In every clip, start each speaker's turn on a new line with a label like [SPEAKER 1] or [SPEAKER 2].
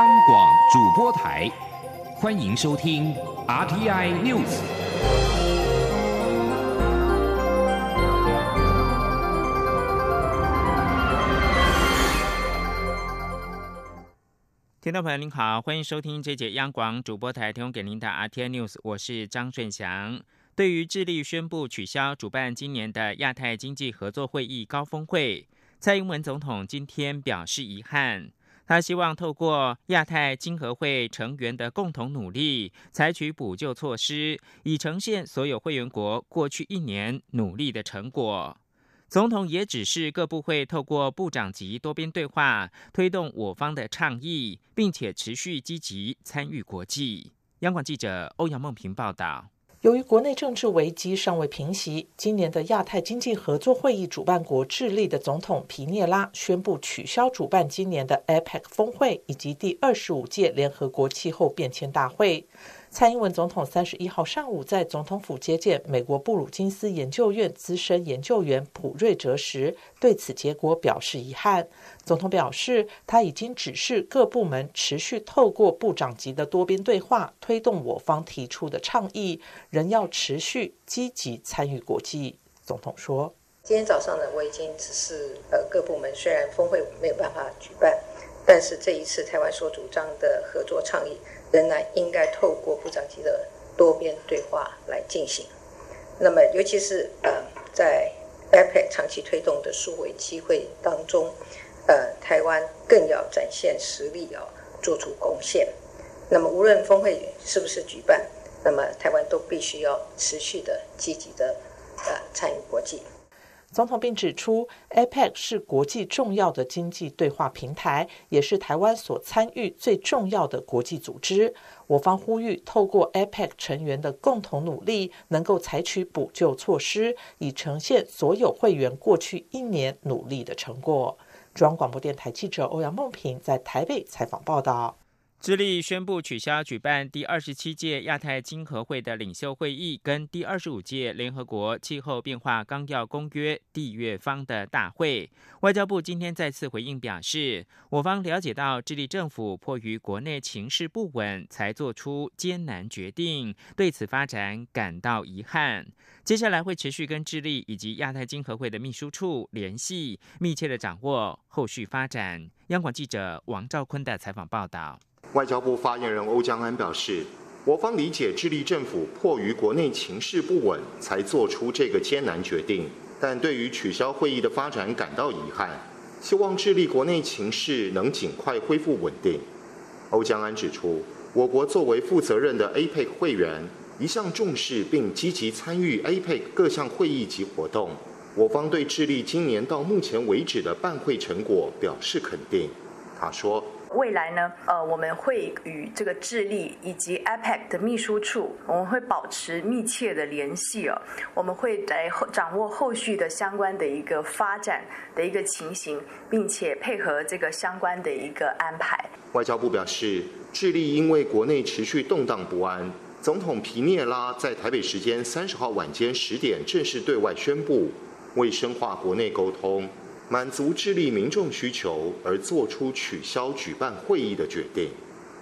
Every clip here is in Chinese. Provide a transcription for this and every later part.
[SPEAKER 1] 央广主播台，欢迎收听 RTI News。
[SPEAKER 2] 听众朋友您好，欢迎收听这节央广主播台提供给您的 RTI News，我是张顺祥。对于致力宣布取消主办今年的亚太经济合作会议高峰会，蔡英文总统今天表示遗憾。他希望透过亚太经合会成员的共同努力，采取补救措施，以呈现所有会员国过去一年努力的成果。总统也指示各部会透过部长级多边对话，推动我方的倡议，并且持续积极参与国际。央广记者欧阳梦平报道。
[SPEAKER 3] 由于国内政治危机尚未平息，今年的亚太经济合作会议主办国智利的总统皮涅拉宣布取消主办今年的 APEC 峰会以及第二十五届联合国气候变迁大会。蔡英文总统三十一号上午在总统府接见美国布鲁金斯研究院资深研究员普瑞哲时，对此结果表示遗憾。总统表示，他已经指示各部门持续透过部长级的多边对话，推动我方提出的倡议，仍要持续积极参与国际。总统说：“
[SPEAKER 4] 今天早上呢，我已经指示呃各部门，虽然峰会没有办法举办，但是这一次台湾所主张的合作倡议。”仍然应该透过部长级的多边对话来进行。那么，尤其是呃，在 APEC 长期推动的数位机会当中，呃，台湾更要展现实力，要做出贡献。那么，无论峰会是不是举办，那么台湾都必须要持续的积极的呃参与国际。
[SPEAKER 3] 总统并指出，APEC 是国际重要的经济对话平台，也是台湾所参与最重要的国际组织。我方呼吁，透过 APEC 成员的共同努力，能够采取补救措施，以呈现所有会员过去一年努力的成果。中央广播电台记者欧阳梦平在台北采访报道。
[SPEAKER 2] 智利宣布取消举办第二十七届亚太经合会的领袖会议，跟第二十五届联合国气候变化纲要公约缔约方的大会。外交部今天再次回应表示，我方了解到智利政府迫于国内情势不稳，才做出艰难决定，对此发展感到遗憾。接下来会持续跟智利以及亚太经合会的秘书处联系，密切的掌握后续发展。央广记者王兆坤的采访报道。
[SPEAKER 5] 外交部发言人欧江安表示，我方理解智利政府迫于国内情势不稳，才做出这个艰难决定，但对于取消会议的发展感到遗憾，希望智利国内情势能尽快恢复稳定。欧江安指出，我国作为负责任的 APEC 会员，一向重视并积极参与 APEC 各项会议及活动，我方对智利今年到目前为止的办会成果表示肯定。他说。
[SPEAKER 6] 未来呢，呃，我们会与这个智利以及 APEC 的秘书处，我们会保持密切的联系哦。我们会来掌握后续的相关的一个发展的一个情形，并且配合这个相关的一个安排。
[SPEAKER 5] 外交部表示，智利因为国内持续动荡不安，总统皮涅拉在台北时间三十号晚间十点正式对外宣布，为深化国内沟通。满足智利民众需求而做出取消举办会议的决定。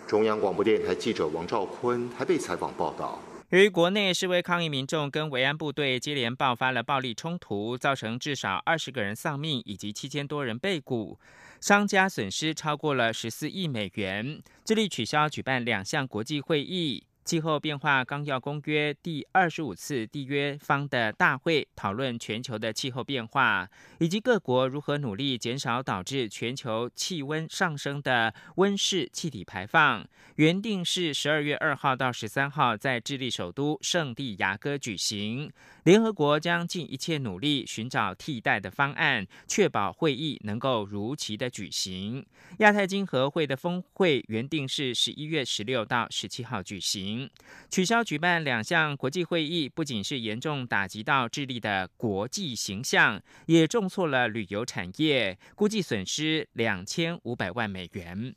[SPEAKER 5] 中央广播电台记者王兆坤台北采访报道。
[SPEAKER 2] 由于国内示威抗议民众跟维安部队接连爆发了暴力冲突，造成至少二十个人丧命以及七千多人被捕，商家损失超过了十四亿美元。智利取消举办两项国际会议。气候变化纲要公约第二十五次缔约方的大会讨论全球的气候变化，以及各国如何努力减少导致全球气温上升的温室气体排放。原定是十二月二号到十三号在智利首都圣地亚哥举行。联合国将尽一切努力寻找替代的方案，确保会议能够如期的举行。亚太经合会的峰会原定是十一月十六到十七号举行，取消举办两项国际会议，不仅是严重打击到智利的国际形象，也重挫了旅游产业，估计损失两千五百万美元。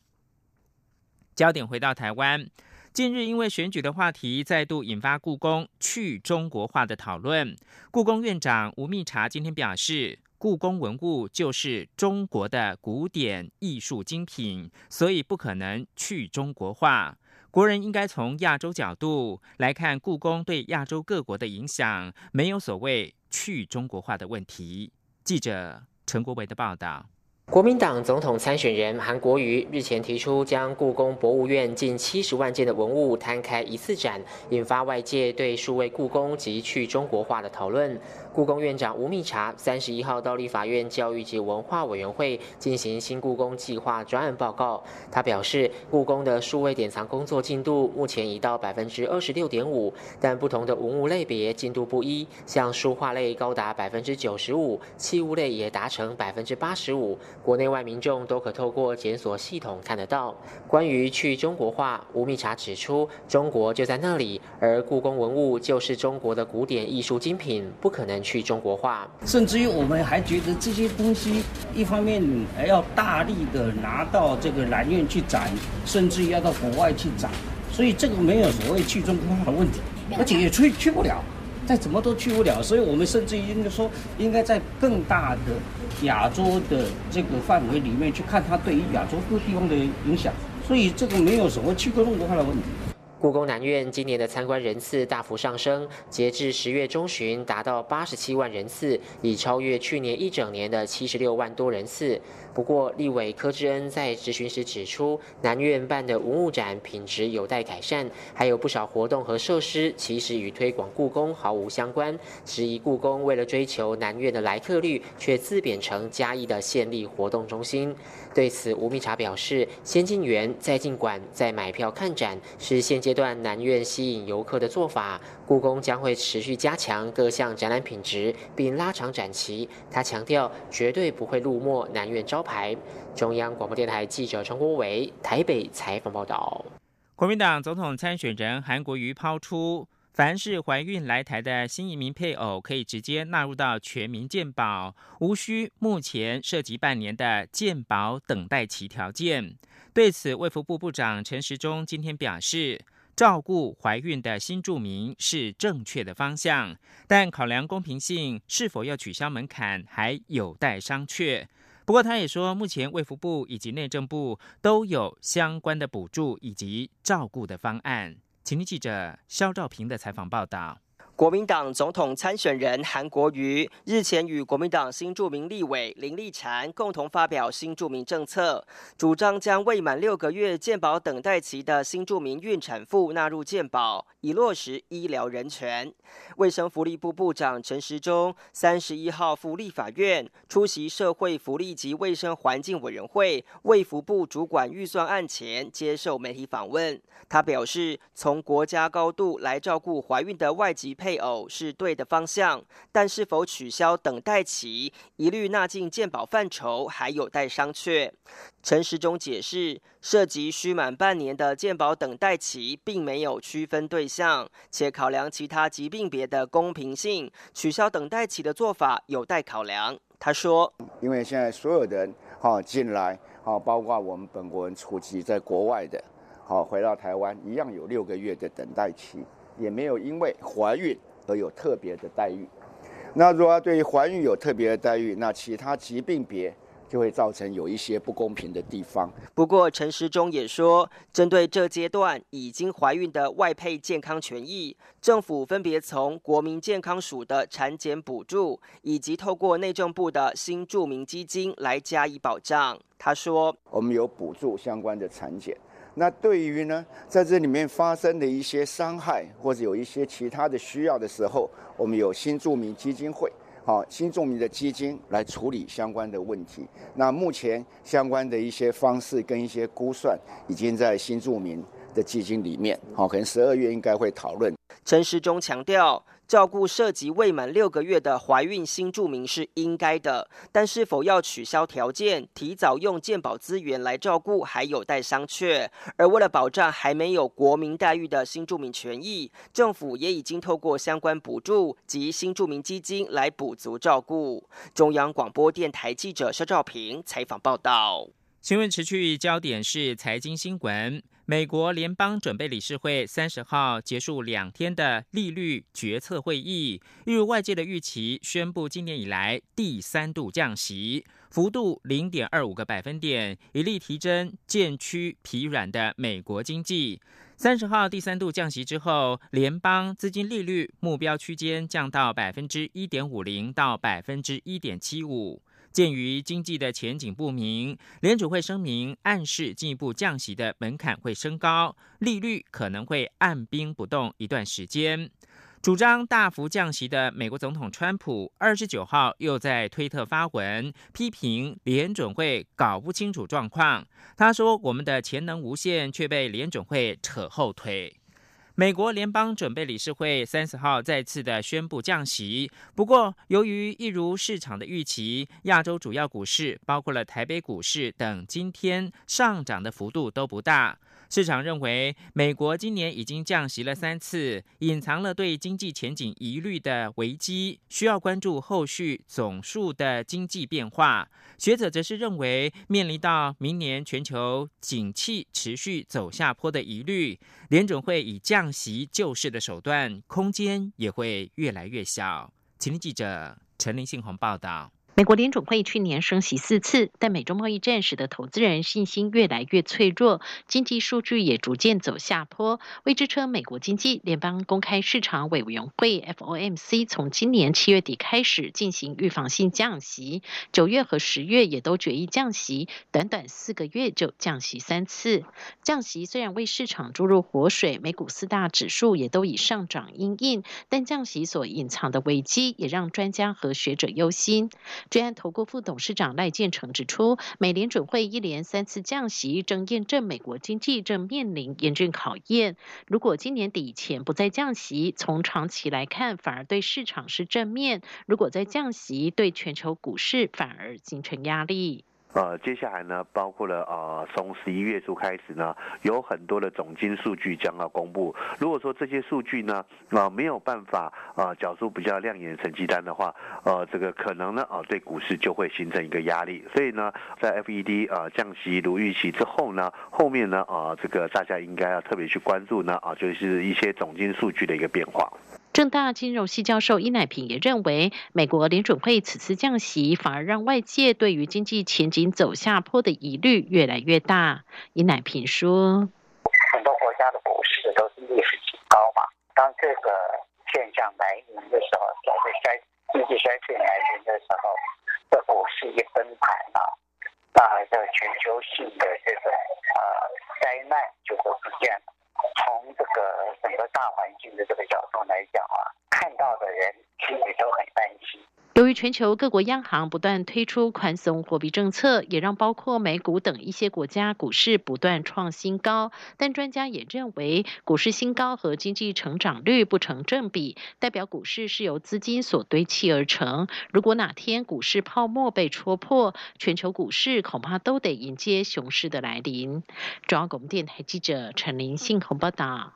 [SPEAKER 2] 焦点回到台湾。近日，因为选举的话题再度引发故宫去中国化的讨论。故宫院长吴密察今天表示，故宫文物就是中国的古典艺术精品，所以不可能去中国化。国人应该从亚洲角度来看故宫对亚洲各国的影响，没有所谓去中国化的问题。记者陈国维的报道。
[SPEAKER 7] 国民党总统参选人韩国瑜日前提出将故宫博物院近七十万件的文物摊开一次展，引发外界对数位故宫及去中国化的讨论。故宫院长吴密察三十一号到立法院教育及文化委员会进行新故宫计划专案报告。他表示，故宫的数位典藏工作进度目前已到百分之二十六点五，但不同的文物类别进度不一，像书画类高达百分之九十五，器物类也达成百分之八十五。国内外民众都可透过检索系统看得到。关于去中国化，吴密察指出，中国就在那里，而故宫文物就是中国的古典艺术精品，不可能。去中国化，
[SPEAKER 8] 甚至于我们还觉得这些东西，一方面还要大力的拿到这个南院去展，甚至于要到国外去展，所以这个没有所谓去中国化的问题，而且也去去不了，再怎么都去不了，所以我们甚至于应该说，应该在更大的亚洲的这个范围里面去看它对于亚洲各地方的影响，所以这个没有什么去中国化的问题。
[SPEAKER 7] 故宫南院今年的参观人次大幅上升，截至十月中旬达到八十七万人次，已超越去年一整年的七十六万多人次。不过，立委柯志恩在质询时指出，南院办的文物展品质有待改善，还有不少活动和设施其实与推广故宫毫无相关。质疑故宫为了追求南院的来客率，却自贬成嘉义的县立活动中心。对此，吴密察表示，先进园再进馆再买票看展是现阶段南院吸引游客的做法。故宫将会持续加强各项展览品质，并拉长展期。他强调，绝对不会入没南院招牌。中央广播电台记者陈国伟台北采访报道。
[SPEAKER 2] 国民党总统参选人韩国瑜抛出。凡是怀孕来台的新移民配偶，可以直接纳入到全民健保，无需目前涉及半年的健保等待期条件。对此，卫福部部长陈时中今天表示，照顾怀孕的新住民是正确的方向，但考量公平性，是否要取消门槛还有待商榷。不过，他也说，目前卫福部以及内政部都有相关的补助以及照顾的方案。请听记者肖兆平的采访报道。
[SPEAKER 9] 国民党总统参选人韩国瑜日前与国民党新著名立委林立禅共同发表新著名政策，主张将未满六个月健保等待期的新著名孕产妇纳入健保，以落实医疗人权。卫生福利部部长陈时中三十一号赴立法院出席社会福利及卫生环境委员会卫福部主管预算案前，接受媒体访问。他表示，从国家高度来照顾怀孕的外籍配。配偶是对的方向，但是否取消等待期，一律纳进健保范畴，还有待商榷。陈时中解释，涉及需满半年的健保等待期，并没有区分对象，且考量其他疾病别的公平性，取消等待期的做法有待考量。他说：“因为现在所有人哈进来，哈包括我们本国人出籍在国外的，好回到台湾，一样有六个月的等待期。”也没有因为怀孕而有特别的待遇。那如果对于怀孕有特别的待遇，那其他疾病别就会造成有一些不公平的地方。不过陈时中也说，针对这阶段已经怀孕的外配健康权益，政府分别从国民健康署的产检补助，以及透过内政部的新著名基金来加以保障。他说，我们有补助相关的产检。那对于呢，在这里面发生的一些伤害，或者有一些其他的需要的时候，我们有新住民基金会，好，新住民的基金来处理相关的问题。那目前相关的一些方式跟一些估算，已经在新住民的基金里面，好，可能十二月应该会讨论。陈时中强调。照顾涉及未满六个月的怀孕新住民是应该的，但是否要取消条件，提早用健保资源来照顾，还有待商榷。而为了保障还没有国民待遇的新住民权益，政府也已经透过相关补助及新住民基金来补足照顾。中央广播电台记者肖照平采访报道。
[SPEAKER 2] 新闻持续焦点是财经新闻。美国联邦准备理事会三十号结束两天的利率决策会议，一如外界的预期，宣布今年以来第三度降息，幅度零点二五个百分点，以力提振渐趋疲软的美国经济。三十号第三度降息之后，联邦资金利率目标区间降到百分之一点五零到百分之一点七五。鉴于经济的前景不明，联储会声明暗示进一步降息的门槛会升高，利率可能会按兵不动一段时间。主张大幅降息的美国总统川普二十九号又在推特发文批评联准会搞不清楚状况。他说：“我们的潜能无限，却被联准会扯后腿。”美国联邦准备理事会三十号再次的宣布降息，不过由于一如市场的预期，亚洲主要股市包括了台北股市等，今天上涨的幅度都不大。市场认为，美国今年已经降息了三次，隐藏了对经济前景疑虑的危机，需要关注后续总数的经济变化。学者则是认为，面临到明年全球景气持续走下坡的疑虑，联准会以降息救市的手段，空间也会越来越小。请听记者陈林信宏报道。
[SPEAKER 10] 美国联准会去年升息四次，但美中贸易战使得投资人信心越来越脆弱，经济数据也逐渐走下坡。为支撑美国经济，联邦公开市场委员会 （FOMC） 从今年七月底开始进行预防性降息，九月和十月也都决议降息，短短四个月就降息三次。降息虽然为市场注入活水，美股四大指数也都以上涨阴应，但降息所隐藏的危机也让专家和学者忧心。专案投顾副董事长赖建成指出，美联准会一连三次降息，正验证美国经济正面临严峻考验。如果今年底前不再降息，从长期来看，反而对市场是正面；如果再降息，对全球股市反而形成压力。
[SPEAKER 11] 呃，接下来呢，包括了呃，从十一月初开始呢，有很多的总金数据将要公布。如果说这些数据呢，啊没有办法啊缴出比较亮眼的成绩单的话，呃，这个可能呢，啊对股市就会形成一个压力。所以呢，在 FED 啊降息如预期之后呢，后面呢，啊这个大家应该要特别去关注呢，啊就是一些总金数据的一个变化。
[SPEAKER 10] 正大金融系教授伊乃平也认为，美国联准会此次降息，反而让外界对于经济前景走下坡的疑虑越来越大。伊乃平说：“
[SPEAKER 12] 很多国家的股市都是历史新高嘛，当这个现象来临的时候，所谓衰经济衰退来临的时候，这股市一崩盘了，那这全球性的这种呃灾难就会出现了。”从这个整个大环境的这个角度来讲啊，看到的人都很担心。
[SPEAKER 10] 由于全球各国央行不断推出宽松货币政策，也让包括美股等一些国家股市不断创新高。但专家也认为，股市新高和经济成长率不成正比，代表股市是由资金所堆砌而成。如果哪天股市泡沫被戳破，全球股市恐怕都得迎接熊市的来临。中央广播电台记者陈林信宏报道。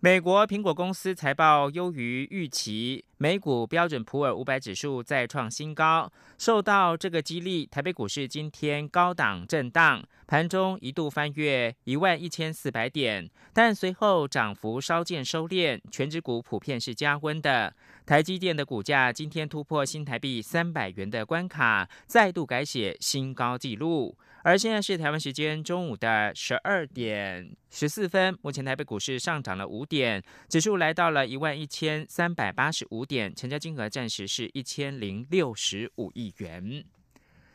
[SPEAKER 2] 美国苹果公司财报优于预期，美股标准普尔五百指数再创新高。受到这个激励，台北股市今天高档震荡，盘中一度翻越一万一千四百点，但随后涨幅稍见收敛，全指股普遍是加温的。台积电的股价今天突破新台币三百元的关卡，再度改写新高纪录。而现在是台湾时间中午的十二点十四分，目前台北股市上涨了五点，指数来到了一万一千三百八十五点，成交金额暂时是一千零六十五亿元。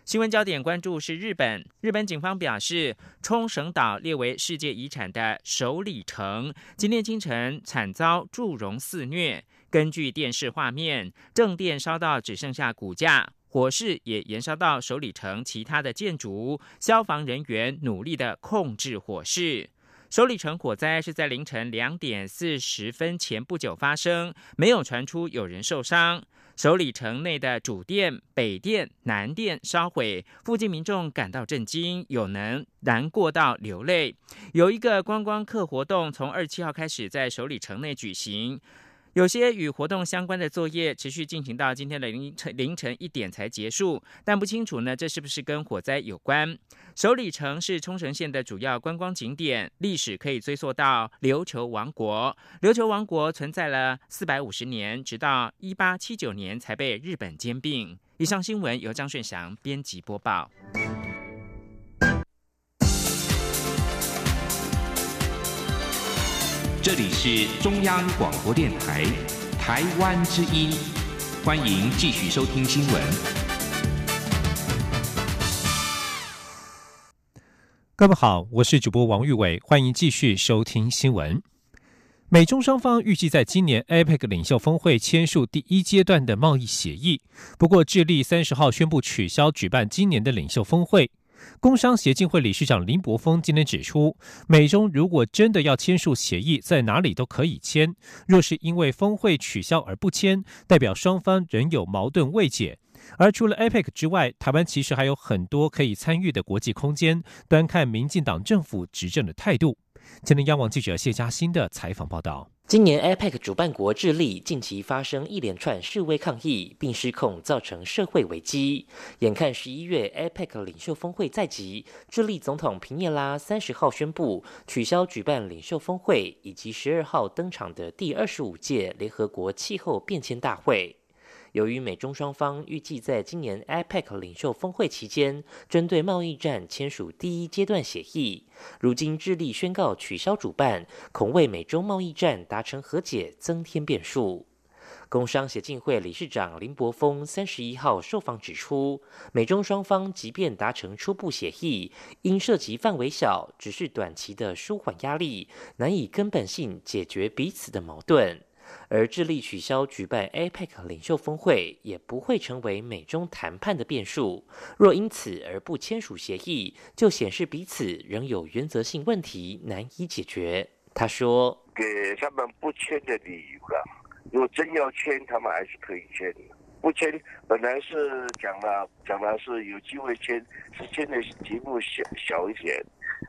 [SPEAKER 2] 新闻焦点关注是日本，日本警方表示，冲绳岛列为世界遗产的首里城，今天清晨惨遭祝融肆虐。根据电视画面，正殿烧到只剩下骨架。火势也延烧到首里城其他的建筑，消防人员努力的控制火势。首里城火灾是在凌晨两点四十分前不久发生，没有传出有人受伤。首里城内的主殿、北殿、南殿烧毁，附近民众感到震惊，有能难过到流泪。有一个观光客活动从二七号开始在首里城内举行。有些与活动相关的作业持续进行到今天的凌晨凌晨一点才结束，但不清楚呢，这是不是跟火灾有关？首里城是冲绳县的主要观光景点，历史可以追溯到琉球王国。琉球王国存在了四百五十年，直到一八七九年才被日本兼并。以上新闻由张顺祥编辑播报。
[SPEAKER 1] 这里是中央广播电台台湾之音，欢迎继续收听新闻。
[SPEAKER 13] 各位好，我是主播王玉伟，欢迎继续收听新闻。美中双方预计在今年 APEC 领袖峰会签署第一阶段的贸易协议，不过智利三十号宣布取消举办今年的领袖峰会。工商协进会理事长林柏峰今天指出，美中如果真的要签署协议，在哪里都可以签。若是因为峰会取消而不签，代表双方仍有矛盾未解。而除了 APEC 之外，台湾其实还有很多可以参与的国际空间。端看民进党政府执政的态度。今天央网记者谢嘉欣的采访报道。
[SPEAKER 14] 今年 APEC 主办国智利近期发生一连串示威抗议，并失控，造成社会危机。眼看十一月 APEC 领袖峰会在即，智利总统皮涅拉三十号宣布取消举办领袖峰会，以及十二号登场的第二十五届联合国气候变迁大会。由于美中双方预计在今年 APEC 领袖峰会期间，针对贸易战签署第一阶段协议，如今智利宣告取消主办，恐为美中贸易战达成和解增添变数。工商协进会理事长林柏峰三十一号受访指出，美中双方即便达成初步协议，因涉及范围小，只是短期的舒缓压力，难以根本性解决彼此的矛盾。而致力取消举办 APEC 领袖峰会，也不会成为美中谈判的变数。若因此而不签署协议，就显示彼此仍有原则性问题难以解决。他说：“
[SPEAKER 15] 给他们不签的理由了。如果真要签，他们还是可以签。不签，本来是讲了，讲了是有机会签，是签的题目小小一点。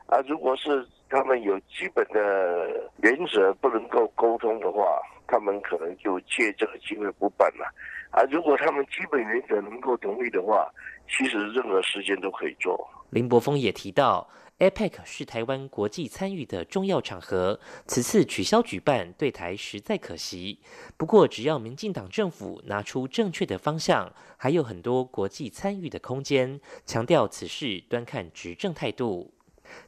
[SPEAKER 15] 啊，如果是他们有基本的原则不能够沟通的话。”他们可能就借这个机会不办了，啊！如果他们基本原则能够同意的话，其实任何时间都可以做。
[SPEAKER 14] 林柏峰也提到，APEC 是台湾国际参与的重要场合，此次取消举办对台实在可惜。不过，只要民进党政府拿出正确的方向，还有很多国际参与的空间。强调此事端看执政态度。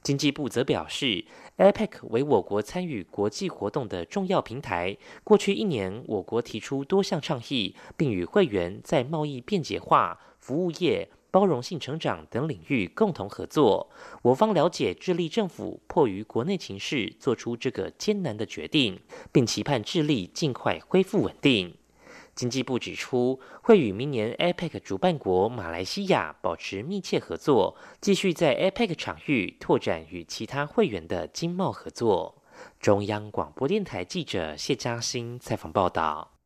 [SPEAKER 14] 经济部则表示，APEC 为我国参与国际活动的重要平台。过去一年，我国提出多项倡议，并与会员在贸易便捷化、服务业、包容性成长等领域共同合作。我方了解，智利政府迫于国内情势，做出这个艰难的决定，并期盼智利尽快恢复稳定。经济部指出，会与明年 APEC 主办国马来西亚保持密切合作，继续在 APEC 场域拓展与其他会员的经贸合作。中央广播电台记者谢嘉欣采访报道。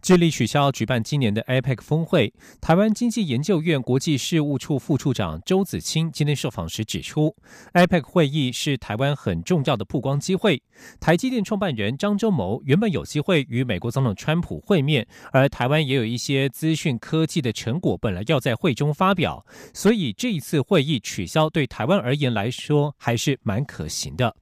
[SPEAKER 13] 致力取消举办今年的 APEC 峰会，台湾经济研究院国际事务处副处长周子清今天受访时指出，APEC 会议是台湾很重要的曝光机会。台积电创办人张忠谋原本有机会与美国总统川普会面，而台湾也有一些资讯科技的成果本来要在会中发表，所以这一次会议取消对台湾而言来说还是蛮可行的。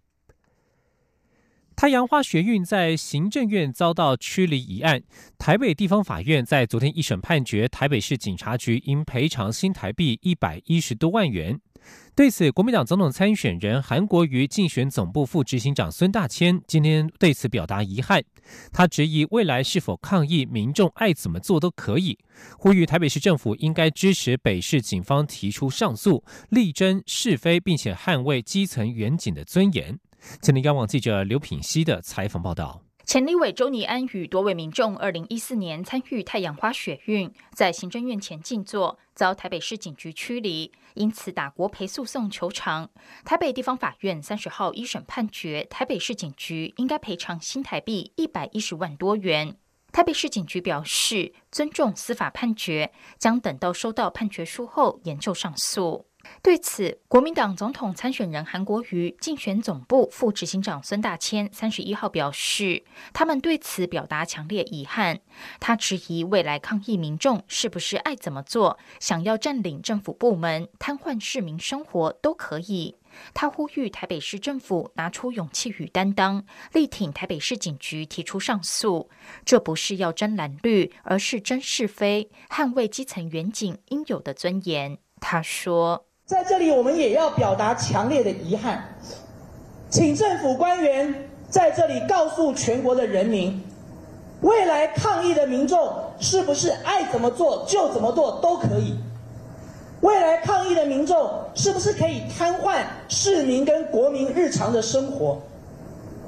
[SPEAKER 13] 太阳花学运在行政院遭到驱离一案，台北地方法院在昨天一审判决台北市警察局应赔偿新台币一百一十多万元。对此，国民党总统参选人韩国瑜竞选总部副执行长孙大千今天对此表达遗憾，他质疑未来是否抗议民众爱怎么做都可以，呼吁台北市政府应该支持北市警方提出上诉，力争是非，并且捍卫基层远警的尊严。今天，央网记者刘品熙的采访报道：
[SPEAKER 16] 前立委周尼安与多位民众，二零一四年参与太阳花学运，在行政院前静坐，遭台北市警局驱离，因此打国赔诉讼求偿。台北地方法院三十号一审判决，台北市警局应该赔偿新台币一百一十万多元。台北市警局表示尊重司法判决，将等到收到判决书后研究上诉。对此，国民党总统参选人韩国瑜竞选总部副执行长孙大千三十一号表示，他们对此表达强烈遗憾。他质疑未来抗议民众是不是爱怎么做，想要占领政府部门、瘫痪市民生活都可以。他呼吁台北市政府拿出勇气与担当，力挺台北市警局提出上诉。这不是要争蓝绿，而是争是非，捍卫基层远警应有的尊严。他说：“
[SPEAKER 17] 在这里，我们也要表达强烈的遗憾，请政府官员在这里告诉全国的人民，未来抗议的民众是不是爱怎么做就怎么做都可以。”未来抗议的民众是不是可以瘫痪市民跟国民日常的生活？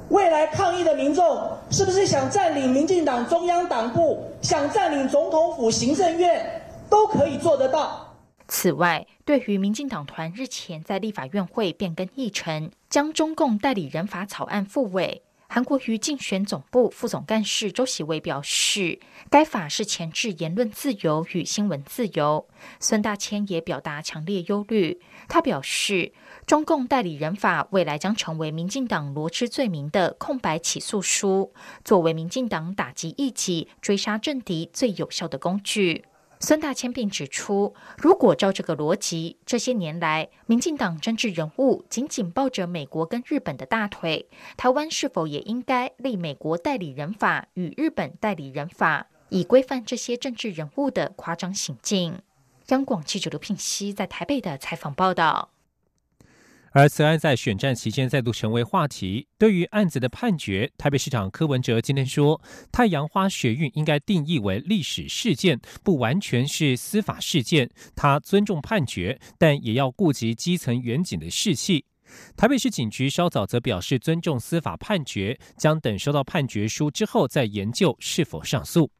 [SPEAKER 17] 未来抗议的民众是不是想占领民进党中央党部、想占领总统府、行政院，都可以做得到？
[SPEAKER 16] 此外，对于民进党团日前在立法院会变更议程，将中共代理人法草案复委。韩国瑜竞选总部副总干事周喜伟表示，该法是前置言论自由与新闻自由。孙大千也表达强烈忧虑，他表示，中共代理人法未来将成为民进党罗织罪名的空白起诉书，作为民进党打击异己、追杀政敌最有效的工具。孙大千并指出，如果照这个逻辑，这些年来，民进党政治人物紧紧抱着美国跟日本的大腿，台湾是否也应该立美国代理人法与日本代理人法，以规范这些政治人物的夸张行径？央广记者刘聘熙在台北的采访报道。
[SPEAKER 13] 而此案在选战期间再度成为话题。对于案子的判决，台北市长柯文哲今天说：“太阳花学运应该定义为历史事件，不完全是司法事件。他尊重判决，但也要顾及基层远景的士气。”台北市警局稍早则表示尊重司法判决，将等收到判决书之后再研究是否上诉。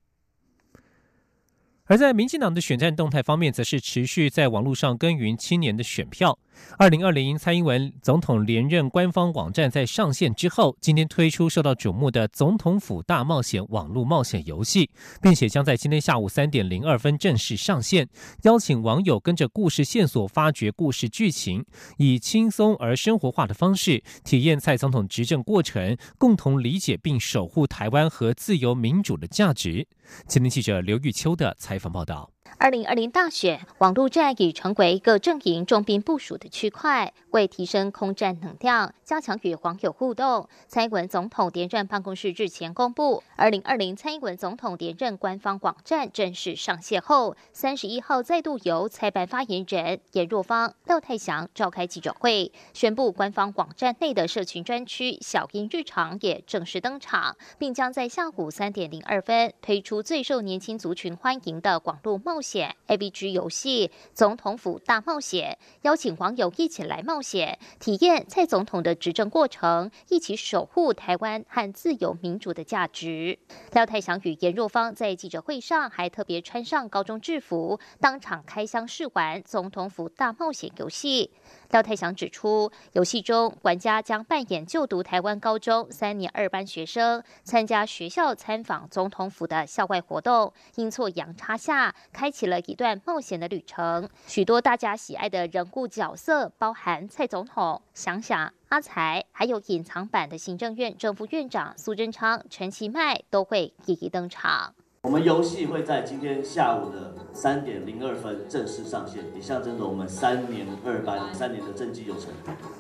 [SPEAKER 13] 而在民进党的选战动态方面，则是持续在网络上耕耘青年的选票。二零二零蔡英文总统连任官方网站在上线之后，今天推出受到瞩目的总统府大冒险网络冒险游戏，并且将在今天下午三点零二分正式上线，邀请网友跟着故事线索发掘故事剧情，以轻松而生活化的方式体验蔡总统执政过程，共同理解并守护台湾和自由民主的价值。青年记者刘玉秋的采访报道。
[SPEAKER 18] 二零二零大选，网络战已成为各阵营重兵部署的区块。为提升空战能量，加强与网友互动，蔡英文总统连任办公室日前公布，二零二零蔡英文总统连任官方网站正式上线后，三十一号再度由蔡办发言人严若芳、廖泰祥召开记者会，宣布官方网站内的社群专区“小英日常”也正式登场，并将在下午三点零二分推出最受年轻族群欢迎的网络冒险险 A B G 游戏“总统府大冒险”，邀请网友一起来冒险。体验蔡总统的执政过程，一起守护台湾和自由民主的价值。廖太祥与严若芳在记者会上还特别穿上高中制服，当场开箱试玩总统府大冒险游戏。廖太祥指出，游戏中玩家将扮演就读台湾高中三年二班学生，参加学校参访总统府的校外活动。阴错阳差下，开启了一段冒险的旅程。许多大家喜爱的人物角色，包含蔡总统、想想、阿才，还有隐藏版的行政院正副院长苏贞昌、陈其迈，都会一一登场。
[SPEAKER 19] 我们游戏会在今天下午的三点零二分正式上线，也象征着我们三年二班三年的政绩有成。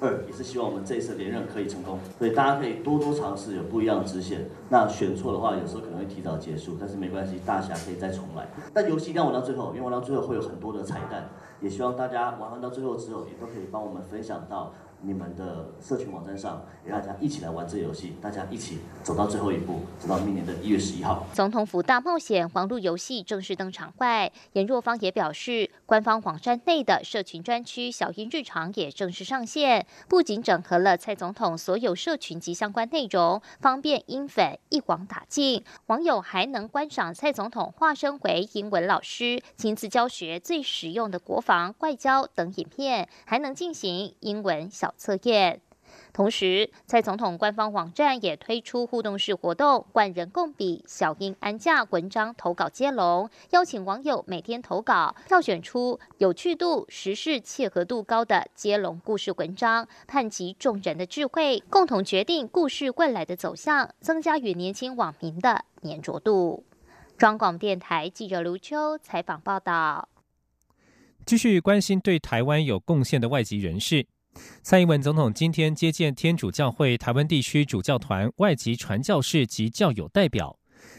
[SPEAKER 19] 二也是希望我们这一次连任可以成功，所以大家可以多多尝试有不一样的支线。那选错的话，有时候可能会提早结束，但是没关系，大侠可以再重来。但游戏一定要玩到最后，因为玩到最后会有很多的彩蛋，也希望大家玩完到最后之后，也都可以帮我们分享到。你们的社群网站上，给大家一起来玩这游戏，大家一起走到最后一步，走到明年的一月十一号。
[SPEAKER 18] 总统府大冒险网络游戏正式登场外，严若芳也表示，官方网站内的社群专区“小英日常”也正式上线，不仅整合了蔡总统所有社群及相关内容，方便英粉一网打尽。网友还能观赏蔡总统化身为英文老师，亲自教学最实用的国防、外交等影片，还能进行英文小。测验。同时，蔡总统官方网站也推出互动式活动“万人共笔小英安驾”文章投稿接龙，邀请网友每天投稿，票选出有趣度、时事切合度高的接龙故事文章，盼集众人的智慧，共同决定故事未来的走向，增加与年轻网民的粘着度。中广电台记者卢秋采访报道。
[SPEAKER 13] 继续关心对台湾有贡献的外籍人士。蔡英文总统今天接见天主教会台湾地区主教团外籍传教士及教友代表。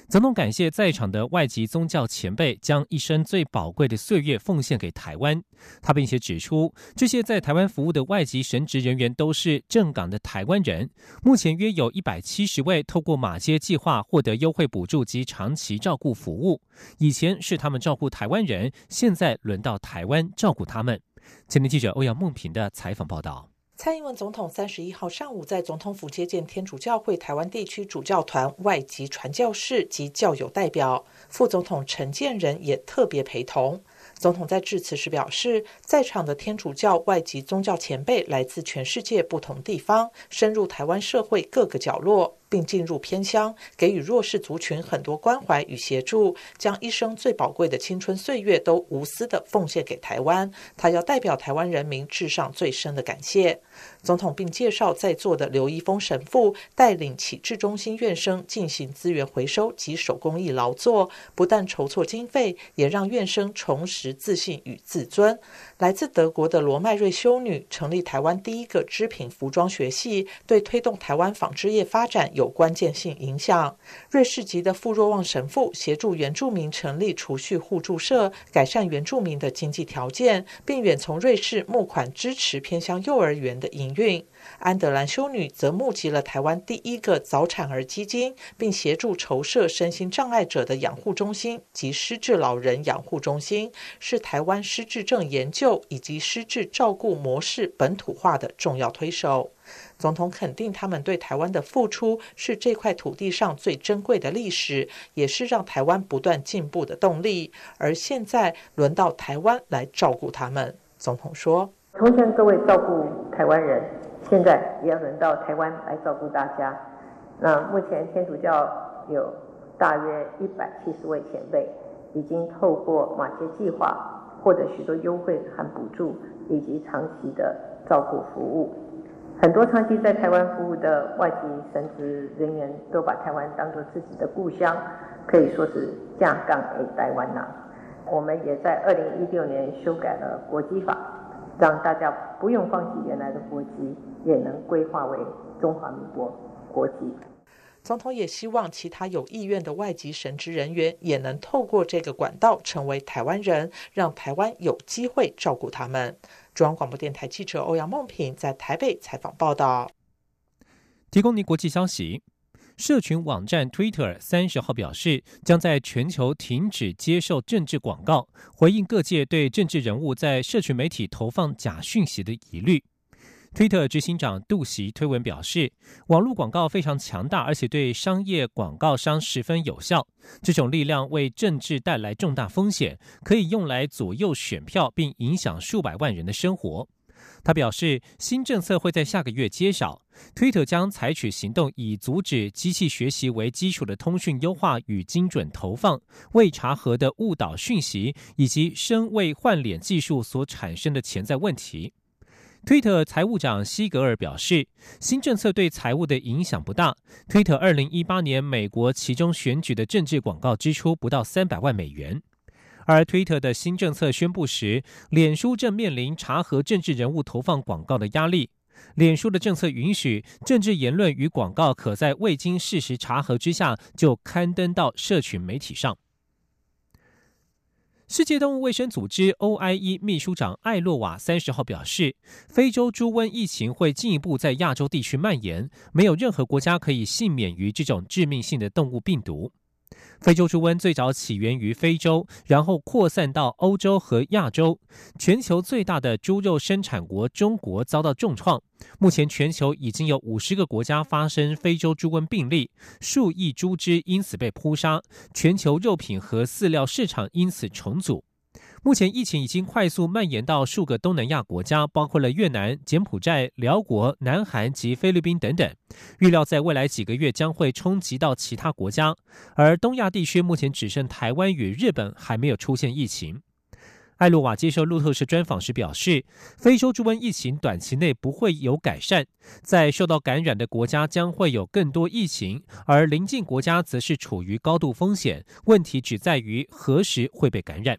[SPEAKER 13] 总统感谢在场的外籍宗教前辈将一生最宝贵的岁月奉献给台湾。他并且指出，这些在台湾服务的外籍神职人员都是正港的台湾人。目前约有一百七十位透过马街计划获得优惠补助及长期照顾服务。以前是他们照顾台湾人，现在轮到台湾照顾他们。前天记者欧阳梦平的采访报道。
[SPEAKER 3] 蔡英文总统三十一号上午在总统府接见天主教会台湾地区主教团外籍传教士及教友代表，副总统陈建仁也特别陪同。总统在致辞时表示，在场的天主教外籍宗教前辈来自全世界不同地方，深入台湾社会各个角落。并进入偏乡，给予弱势族群很多关怀与协助，将一生最宝贵的青春岁月都无私的奉献给台湾。他要代表台湾人民致上最深的感谢。总统并介绍在座的刘一峰神父带领启智中心院生进行资源回收及手工艺劳作，不但筹措经费，也让院生重拾自信与自尊。来自德国的罗麦瑞修女成立台湾第一个织品服装学系，对推动台湾纺织业发展有关键性影响。瑞士籍的傅若望神父协助原住民成立储蓄互助社，改善原住民的经济条件，并远从瑞士募款支持偏乡幼儿园的营运。安德兰修女则募集了台湾第一个早产儿基金，并协助筹设身心障碍者的养护中心及失智老人养护中心，是台湾失智症研究以及失智照顾模式本土化的重要推手。总统肯定他们对台湾的付出是这块土地上最珍贵的历史，也是让台湾不断进步的动力。而现在轮到台湾来照顾他们，总统说：“
[SPEAKER 4] 从前各位照顾台湾人。”现在也要轮到台湾来照顾大家。那目前天主教有大约一百七十位前辈，已经透过马杰计划获得许多优惠和补助，以及长期的照顾服务。很多长期在台湾服务的外籍神职人员都把台湾当作自己的故乡，可以说是架杠给台湾呐。我们也在二零一六年修改了国籍法。让大家不用放弃原来的国籍，也能规划为中华民国国籍。
[SPEAKER 3] 总统也希望其他有意愿的外籍神职人员也能透过这个管道成为台湾人，让台湾有机会照顾他们。中央广播电台记者欧阳梦平在台北采访报道。
[SPEAKER 13] 提供您国际消息。社群网站 Twitter 三十号表示，将在全球停止接受政治广告，回应各界对政治人物在社群媒体投放假讯息的疑虑。Twitter 执行长杜袭推文表示，网络广告非常强大，而且对商业广告商十分有效。这种力量为政治带来重大风险，可以用来左右选票，并影响数百万人的生活。他表示，新政策会在下个月揭晓。推特将采取行动，以阻止机器学习为基础的通讯优化与精准投放、未查核的误导讯息，以及声位换脸技术所产生的潜在问题。推特财务长西格尔表示，新政策对财务的影响不大。推特二零一八年美国其中选举的政治广告支出不到三百万美元。而推特的新政策宣布时，脸书正面临查核政治人物投放广告的压力。脸书的政策允许政治言论与广告可在未经事实查核之下就刊登到社群媒体上。世界动物卫生组织 OIE 秘书长艾洛瓦三十号表示，非洲猪瘟疫情会进一步在亚洲地区蔓延，没有任何国家可以幸免于这种致命性的动物病毒。非洲猪瘟最早起源于非洲，然后扩散到欧洲和亚洲。全球最大的猪肉生产国中国遭到重创。目前，全球已经有五十个国家发生非洲猪瘟病例，数亿猪只因此被扑杀，全球肉品和饲料市场因此重组。目前疫情已经快速蔓延到数个东南亚国家，包括了越南、柬埔寨、辽国、南韩及菲律宾等等。预料在未来几个月将会冲击到其他国家，而东亚地区目前只剩台湾与日本还没有出现疫情。艾洛瓦接受路透社专访时表示，非洲猪瘟疫情短期内不会有改善，在受到感染的国家将会有更多疫情，而邻近国家则是处于高度风险，问题只在于何时会被感染。